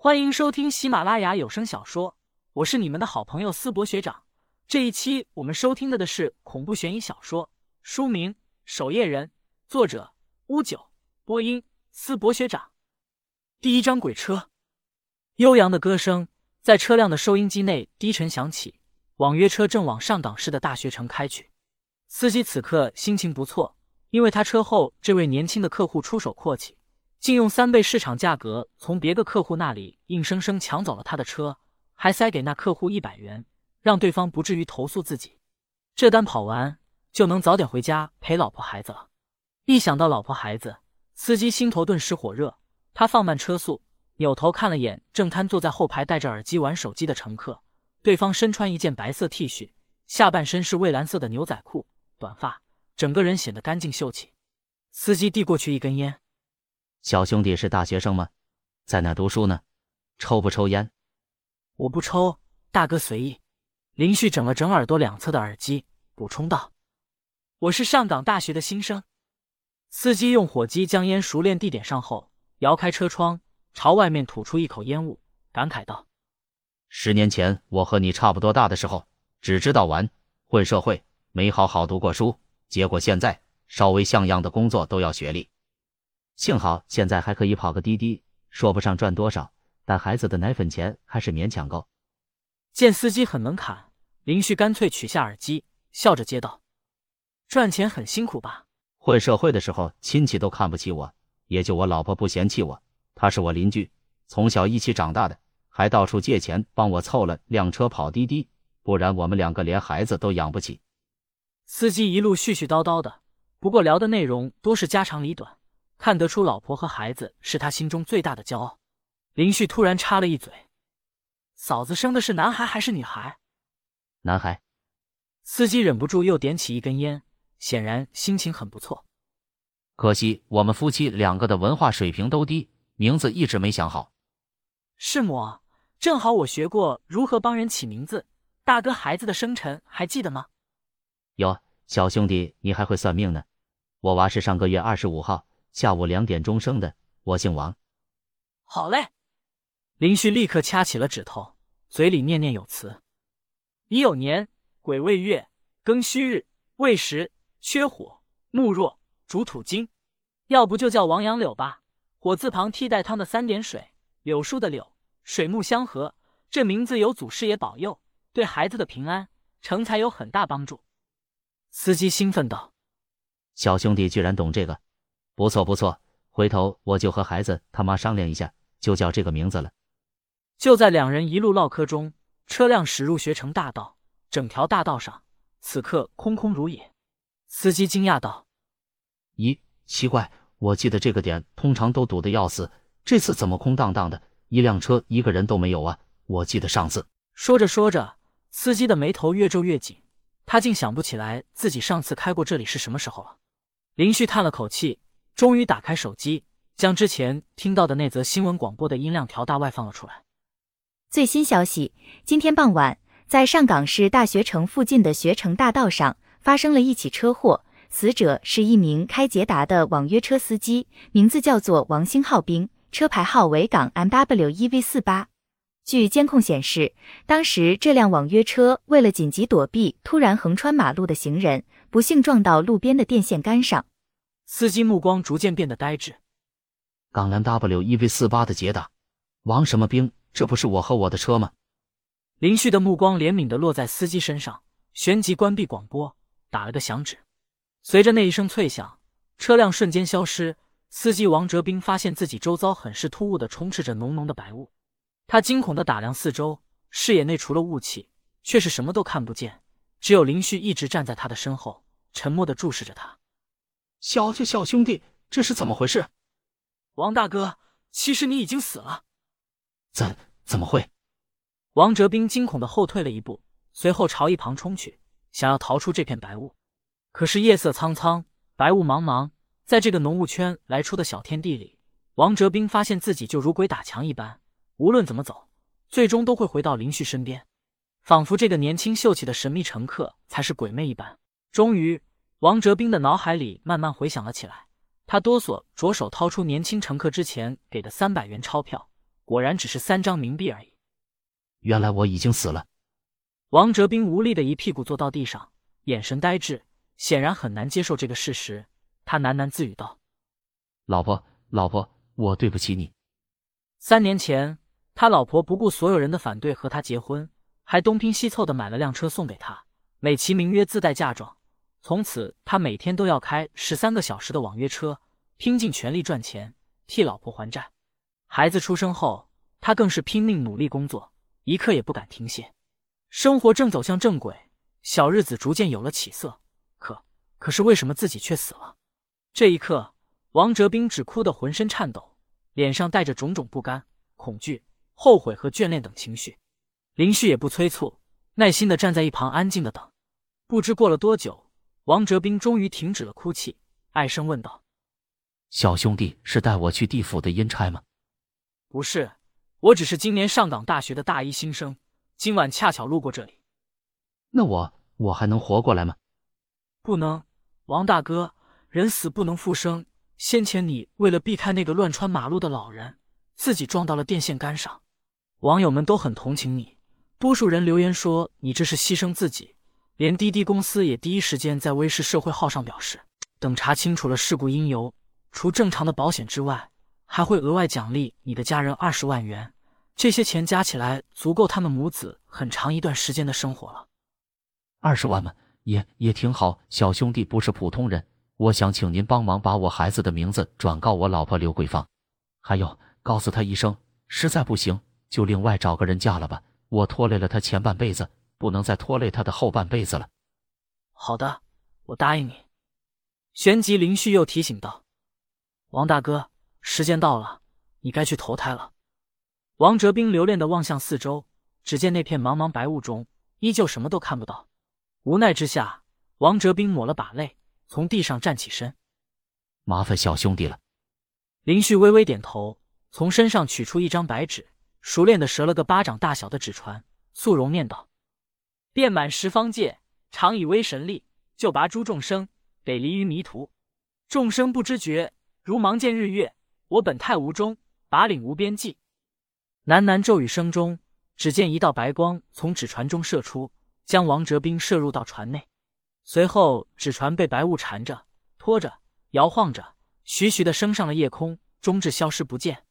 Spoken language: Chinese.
欢迎收听喜马拉雅有声小说，我是你们的好朋友思博学长。这一期我们收听的的是恐怖悬疑小说，书名《守夜人》，作者乌九，播音思博学长。第一章鬼车，悠扬的歌声在车辆的收音机内低沉响起。网约车正往上港市的大学城开去，司机此刻心情不错，因为他车后这位年轻的客户出手阔气。竟用三倍市场价格从别个客户那里硬生生抢走了他的车，还塞给那客户一百元，让对方不至于投诉自己。这单跑完就能早点回家陪老婆孩子了。一想到老婆孩子，司机心头顿时火热。他放慢车速，扭头看了眼正瘫坐在后排戴着耳机玩手机的乘客。对方身穿一件白色 T 恤，下半身是蔚蓝色的牛仔裤，短发，整个人显得干净秀气。司机递过去一根烟。小兄弟是大学生吗？在哪读书呢？抽不抽烟？我不抽，大哥随意。林旭整了整耳朵两侧的耳机，补充道：“我是上港大学的新生。”司机用火机将烟熟练地点上后，摇开车窗，朝外面吐出一口烟雾，感慨道：“十年前我和你差不多大的时候，只知道玩混社会，没好好读过书。结果现在稍微像样的工作都要学历。”幸好现在还可以跑个滴滴，说不上赚多少，但孩子的奶粉钱还是勉强够。见司机很能侃，林旭干脆取下耳机，笑着接道：“赚钱很辛苦吧？混社会的时候，亲戚都看不起我，也就我老婆不嫌弃我。她是我邻居，从小一起长大的，还到处借钱帮我凑了辆车跑滴滴，不然我们两个连孩子都养不起。”司机一路絮絮叨叨的，不过聊的内容多是家长里短。看得出，老婆和孩子是他心中最大的骄傲。林旭突然插了一嘴：“嫂子生的是男孩还是女孩？”男孩。司机忍不住又点起一根烟，显然心情很不错。可惜我们夫妻两个的文化水平都低，名字一直没想好。是么？正好我学过如何帮人起名字。大哥，孩子的生辰还记得吗？有，小兄弟，你还会算命呢。我娃是上个月二十五号。下午两点钟生的，我姓王。好嘞，林旭立刻掐起了指头，嘴里念念有词：乙酉年，癸未月，庚戌日，未时，缺火，木弱，主土金。要不就叫王杨柳吧，火字旁替代汤的三点水，柳树的柳，水木相合，这名字有祖师爷保佑，对孩子的平安成才有很大帮助。司机兴奋道：“小兄弟居然懂这个！”不错不错，回头我就和孩子他妈商量一下，就叫这个名字了。就在两人一路唠嗑中，车辆驶入学城大道，整条大道上此刻空空如也。司机惊讶道：“咦，奇怪，我记得这个点通常都堵得要死，这次怎么空荡荡的，一辆车一个人都没有啊？我记得上次……”说着说着，司机的眉头越皱越紧，他竟想不起来自己上次开过这里是什么时候了。林旭叹了口气。终于打开手机，将之前听到的那则新闻广播的音量调大外放了出来。最新消息：今天傍晚，在上港市大学城附近的学城大道上发生了一起车祸，死者是一名开捷达的网约车司机，名字叫做王星浩兵，车牌号为港 M W 一 V 四八。据监控显示，当时这辆网约车为了紧急躲避突然横穿马路的行人，不幸撞到路边的电线杆上。司机目光逐渐变得呆滞。港蓝 W 一 V 四八的捷达，王什么兵？这不是我和我的车吗？林旭的目光怜悯的落在司机身上，旋即关闭广播，打了个响指。随着那一声脆响，车辆瞬间消失。司机王哲斌发现自己周遭很是突兀的充斥着浓浓的白雾，他惊恐的打量四周，视野内除了雾气，却是什么都看不见。只有林旭一直站在他的身后，沉默的注视着他。小小小兄弟，这是怎么回事？王大哥，其实你已经死了。怎怎么会？王哲斌惊恐的后退了一步，随后朝一旁冲去，想要逃出这片白雾。可是夜色苍苍，白雾茫茫，在这个浓雾圈来出的小天地里，王哲斌发现自己就如鬼打墙一般，无论怎么走，最终都会回到林旭身边，仿佛这个年轻秀气的神秘乘客才是鬼魅一般。终于。王哲斌的脑海里慢慢回想了起来，他哆嗦，着手掏出年轻乘客之前给的三百元钞票，果然只是三张冥币而已。原来我已经死了。王哲斌无力的一屁股坐到地上，眼神呆滞，显然很难接受这个事实。他喃喃自语道：“老婆，老婆，我对不起你。三年前，他老婆不顾所有人的反对和他结婚，还东拼西凑的买了辆车送给他，美其名曰自带嫁妆。从此，他每天都要开十三个小时的网约车，拼尽全力赚钱，替老婆还债。孩子出生后，他更是拼命努力工作，一刻也不敢停歇。生活正走向正轨，小日子逐渐有了起色。可，可是为什么自己却死了？这一刻，王哲斌只哭得浑身颤抖，脸上带着种种不甘、恐惧、后悔和眷恋等情绪。林旭也不催促，耐心的站在一旁安静的等。不知过了多久，王哲斌终于停止了哭泣，唉声问道：“小兄弟是带我去地府的阴差吗？”不是，我只是今年上港大学的大一新生，今晚恰巧路过这里。那我我还能活过来吗？不能，王大哥，人死不能复生。先前你为了避开那个乱穿马路的老人，自己撞到了电线杆上，网友们都很同情你，多数人留言说你这是牺牲自己。连滴滴公司也第一时间在微视社会号上表示，等查清楚了事故因由，除正常的保险之外。还会额外奖励你的家人二十万元，这些钱加起来足够他们母子很长一段时间的生活了。二十万嘛，也也挺好。小兄弟不是普通人，我想请您帮忙把我孩子的名字转告我老婆刘桂芳，还有告诉她一声，实在不行就另外找个人嫁了吧。我拖累了她前半辈子，不能再拖累他的后半辈子了。好的，我答应你。旋即，林旭又提醒道：“王大哥。”时间到了，你该去投胎了。王哲斌留恋的望向四周，只见那片茫茫白雾中，依旧什么都看不到。无奈之下，王哲斌抹了把泪，从地上站起身。麻烦小兄弟了。林旭微微点头，从身上取出一张白纸，熟练的折了个巴掌大小的纸船，素容念道：“遍满十方界，常以威神力，救拔诸众生，北离于迷途。众生不知觉，如盲见日月。”我本太无中，拔领无边际。喃喃咒语声中，只见一道白光从纸船中射出，将王哲斌射入到船内。随后，纸船被白雾缠着、拖着、摇晃着，徐徐的升上了夜空，终至消失不见。